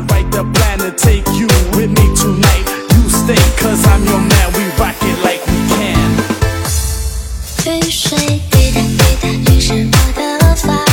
I write the plan to take you with me tonight. You stay, cause I'm your man. We rock it like we can. 绿水滴答滴答，淋湿我的发。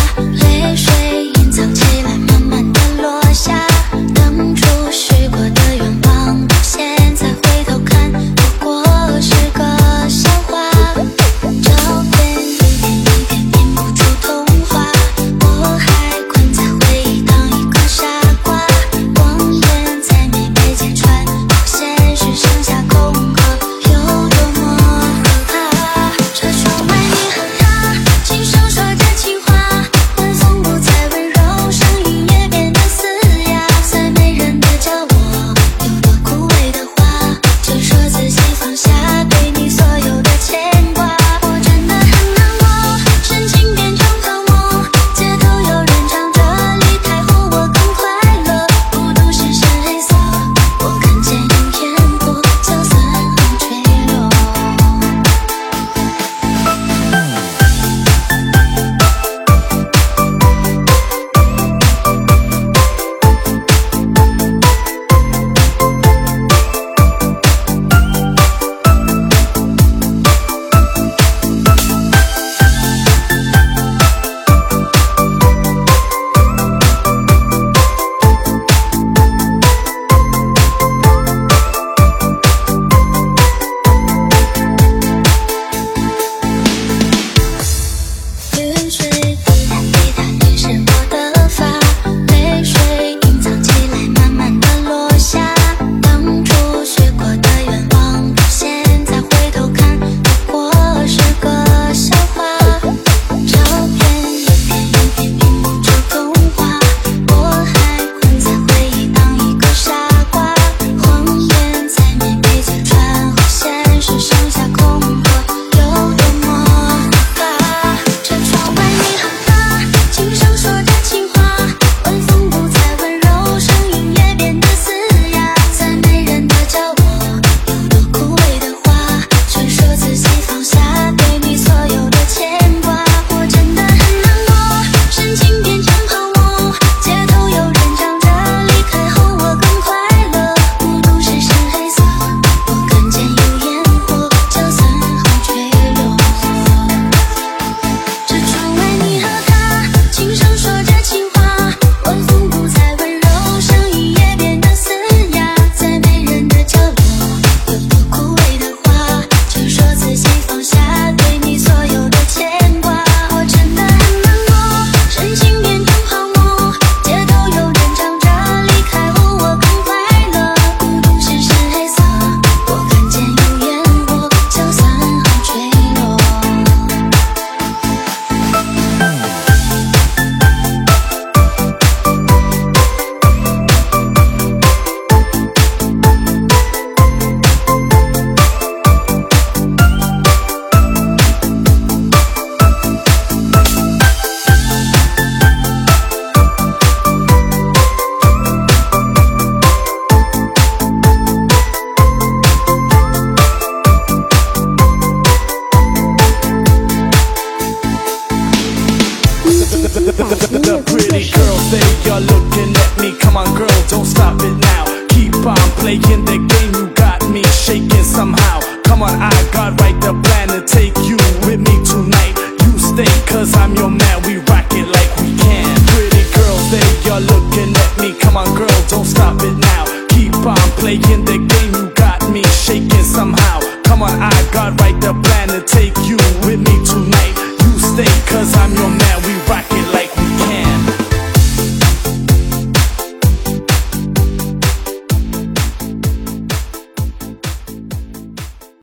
the, pretty girls, they are looking at me. Come on, girl, don't stop it now. Keep on playing the game, you got me shaking somehow. Come on, I got right the plan to take you with me tonight. You stay, cause I'm your man, we rock it like we can. Pretty girls, they are looking at me. Come on, girl, don't stop it now. Keep on playing the game, you got me shaking somehow. Come on, I got right the plan.